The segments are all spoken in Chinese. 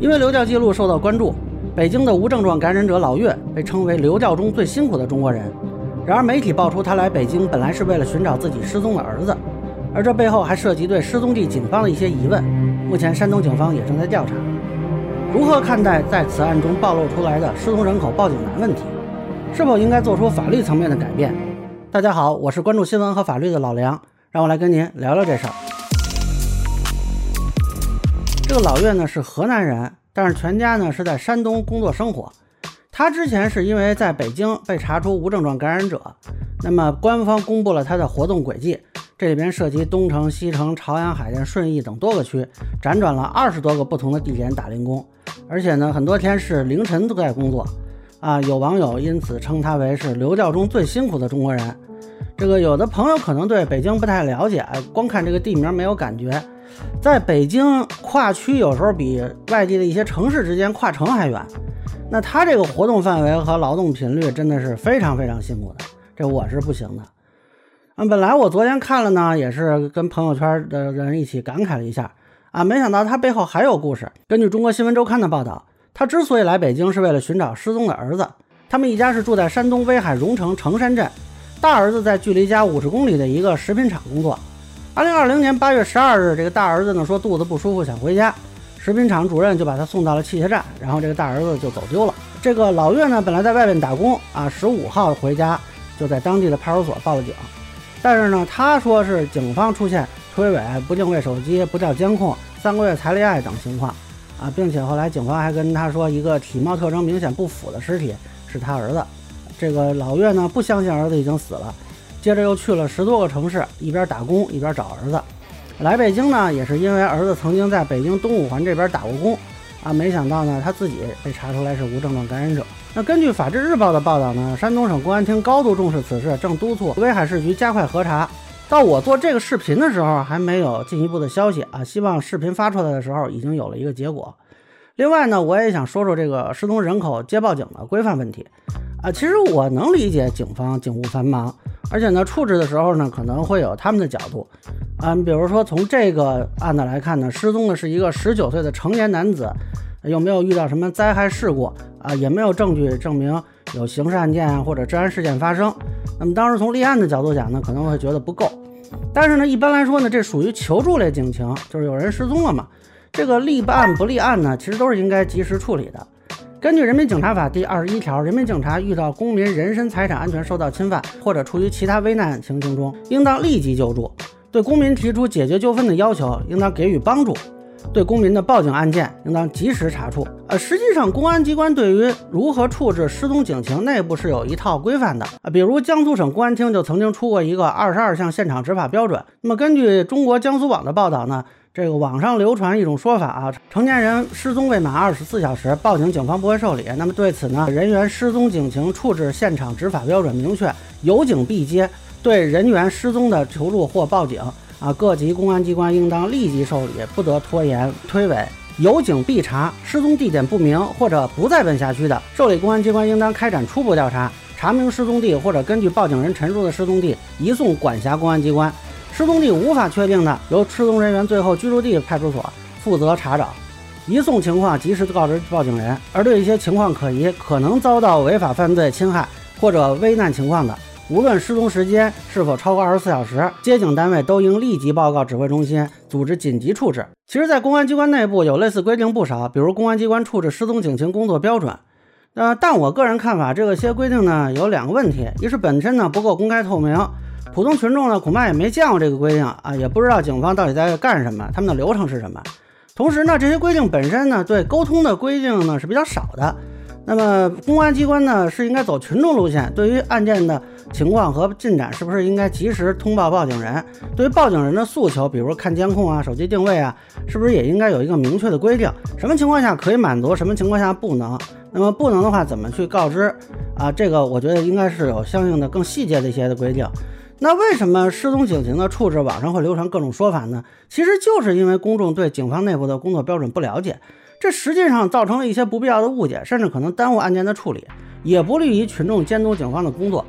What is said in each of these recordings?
因为流调记录受到关注，北京的无症状感染者老岳被称为流调中最辛苦的中国人。然而，媒体爆出他来北京本来是为了寻找自己失踪的儿子，而这背后还涉及对失踪地警方的一些疑问。目前，山东警方也正在调查。如何看待在此案中暴露出来的失踪人口报警难问题？是否应该做出法律层面的改变？大家好，我是关注新闻和法律的老梁，让我来跟您聊聊这事儿。这个老岳呢是河南人，但是全家呢是在山东工作生活。他之前是因为在北京被查出无症状感染者，那么官方公布了他的活动轨迹，这里边涉及东城、西城、朝阳、海淀、顺义等多个区，辗转了二十多个不同的地点打零工，而且呢很多天是凌晨都在工作。啊，有网友因此称他为是流调中最辛苦的中国人。这个有的朋友可能对北京不太了解，光看这个地名没有感觉。在北京跨区有时候比外地的一些城市之间跨城还远。那他这个活动范围和劳动频率真的是非常非常辛苦的，这我是不行的。啊，本来我昨天看了呢，也是跟朋友圈的人一起感慨了一下啊，没想到他背后还有故事。根据中国新闻周刊的报道，他之所以来北京是为了寻找失踪的儿子。他们一家是住在山东威海荣成成山镇，大儿子在距离家五十公里的一个食品厂工作。二零二零年八月十二日，这个大儿子呢说肚子不舒服想回家。食品厂主任就把他送到了汽车站，然后这个大儿子就走丢了。这个老岳呢，本来在外面打工啊，十五号回家就在当地的派出所报了警。但是呢，他说是警方出现推诿、不定位手机、不调监控、三个月才立案等情况啊，并且后来警方还跟他说，一个体貌特征明显不符的尸体是他儿子。这个老岳呢，不相信儿子已经死了，接着又去了十多个城市，一边打工一边找儿子。来北京呢，也是因为儿子曾经在北京东五环这边打过工，啊，没想到呢，他自己被查出来是无症状感染者。那根据《法制日报》的报道呢，山东省公安厅高度重视此事，正督促威海市局加快核查。到我做这个视频的时候，还没有进一步的消息啊。希望视频发出来的时候，已经有了一个结果。另外呢，我也想说说这个失踪人口接报警的规范问题。啊，其实我能理解警方警务繁忙，而且呢，处置的时候呢，可能会有他们的角度。啊，比如说从这个案子来看呢，失踪的是一个十九岁的成年男子，又没有遇到什么灾害事故啊，也没有证据证明有刑事案件或者治安事件发生。那么当时从立案的角度讲呢，可能会觉得不够。但是呢，一般来说呢，这属于求助类警情，就是有人失踪了嘛。这个立案不立案呢，其实都是应该及时处理的。根据《人民警察法》第二十一条，人民警察遇到公民人身财产安全受到侵犯，或者处于其他危难情形中，应当立即救助；对公民提出解决纠纷的要求，应当给予帮助；对公民的报警案件，应当及时查处。呃，实际上，公安机关对于如何处置失踪警情，内部是有一套规范的啊。比如，江苏省公安厅就曾经出过一个二十二项现场执法标准。那么，根据中国江苏网的报道呢？这个网上流传一种说法啊，成年人失踪未满二十四小时报警，警方不会受理。那么对此呢，人员失踪警情处置现场执法标准明确，有警必接。对人员失踪的求助或报警啊，各级公安机关应当立即受理，不得拖延推诿。有警必查，失踪地点不明或者不在本辖区的，受理公安机关应当开展初步调查，查明失踪地或者根据报警人陈述的失踪地，移送管辖公安机关。失踪地无法确定的，由失踪人员最后居住地派出所负责查找，移送情况及时告知报警人。而对一些情况可疑、可能遭到违法犯罪侵害或者危难情况的，无论失踪时间是否超过二十四小时，接警单位都应立即报告指挥中心，组织紧急处置。其实，在公安机关内部有类似规定不少，比如《公安机关处置失踪警情工作标准》。呃，但我个人看法，这些规定呢有两个问题：一是本身呢不够公开透明。普通群众呢，恐怕也没见过这个规定啊，也不知道警方到底在干什么，他们的流程是什么。同时呢，这些规定本身呢，对沟通的规定呢是比较少的。那么，公安机关呢是应该走群众路线，对于案件的情况和进展，是不是应该及时通报报警人？对于报警人的诉求，比如看监控啊、手机定位啊，是不是也应该有一个明确的规定？什么情况下可以满足，什么情况下不能？那么不能的话，怎么去告知？啊，这个我觉得应该是有相应的更细节的一些的规定。那为什么失踪警情的处置网上会流传各种说法呢？其实就是因为公众对警方内部的工作标准不了解，这实际上造成了一些不必要的误解，甚至可能耽误案件的处理，也不利于群众监督警方的工作。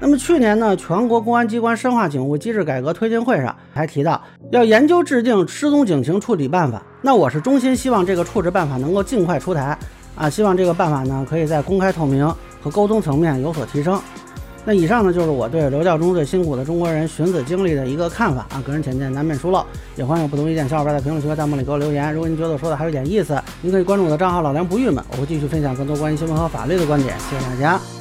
那么去年呢，全国公安机关深化警务机制改革推进会上还提到，要研究制定失踪警情处理办法。那我是衷心希望这个处置办法能够尽快出台啊，希望这个办法呢，可以在公开透明和沟通层面有所提升。那以上呢，就是我对刘教中最辛苦的中国人寻子经历的一个看法啊，个人浅见难免疏漏，也欢迎有不同意见小伙伴在评论区和弹幕里给我留言。如果您觉得我说的还有点意思，您可以关注我的账号老梁不郁闷，我会继续分享更多关于新闻和法律的观点。谢谢大家。